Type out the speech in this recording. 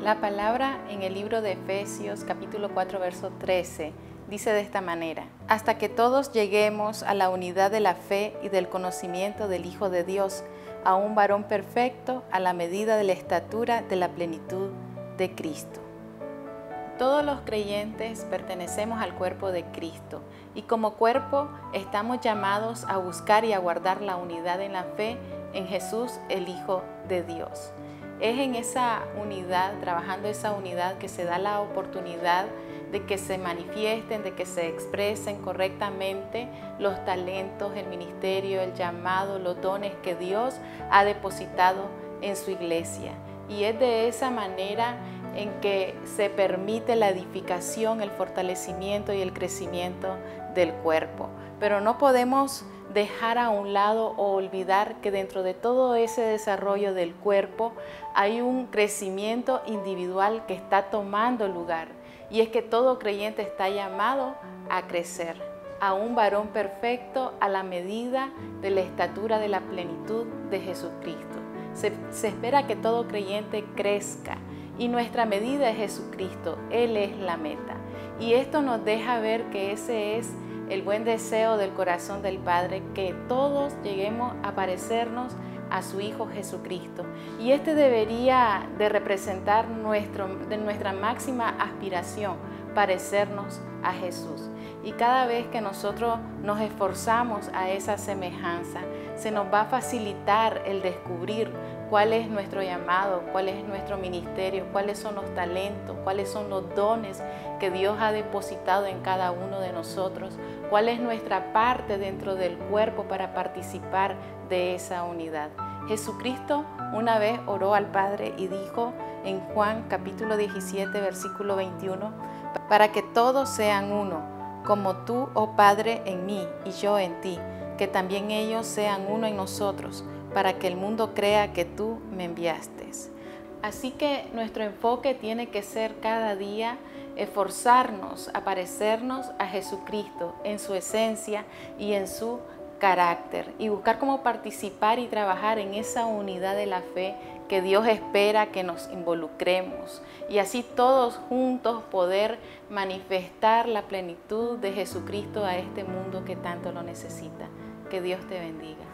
La palabra en el libro de Efesios capítulo 4 verso 13 dice de esta manera, hasta que todos lleguemos a la unidad de la fe y del conocimiento del Hijo de Dios, a un varón perfecto a la medida de la estatura de la plenitud de Cristo. Todos los creyentes pertenecemos al cuerpo de Cristo y como cuerpo estamos llamados a buscar y a guardar la unidad en la fe en Jesús, el Hijo de Dios. Es en esa unidad, trabajando esa unidad, que se da la oportunidad de que se manifiesten, de que se expresen correctamente los talentos, el ministerio, el llamado, los dones que Dios ha depositado en su iglesia. Y es de esa manera en que se permite la edificación, el fortalecimiento y el crecimiento del cuerpo. Pero no podemos dejar a un lado o olvidar que dentro de todo ese desarrollo del cuerpo hay un crecimiento individual que está tomando lugar. Y es que todo creyente está llamado a crecer, a un varón perfecto a la medida de la estatura de la plenitud de Jesucristo. Se, espera que todo creyente crezca y nuestra medida es Jesucristo, Él es la meta. Y esto nos deja ver que ese es el buen deseo del corazón del Padre, que todos lleguemos a parecernos a su Hijo Jesucristo. Y este debería de representar nuestro, de nuestra máxima aspiración, parecernos a Jesús. Y cada vez que nosotros nos esforzamos a esa semejanza, se nos va a facilitar el descubrir cuál es nuestro llamado, cuál es nuestro ministerio, cuáles son los talentos, cuáles son los dones que Dios ha depositado en cada uno de nosotros, cuál es nuestra parte dentro del cuerpo para participar de esa unidad. Jesucristo una vez oró al Padre y dijo en Juan capítulo 17 versículo 21, para que todos sean uno, como tú, oh Padre, en mí y yo en ti que también ellos sean uno en nosotros, para que el mundo crea que tú me enviaste. Así que nuestro enfoque tiene que ser cada día esforzarnos a parecernos a Jesucristo en su esencia y en su carácter y buscar cómo participar y trabajar en esa unidad de la fe que Dios espera que nos involucremos y así todos juntos poder manifestar la plenitud de Jesucristo a este mundo que tanto lo necesita. Que Dios te bendiga.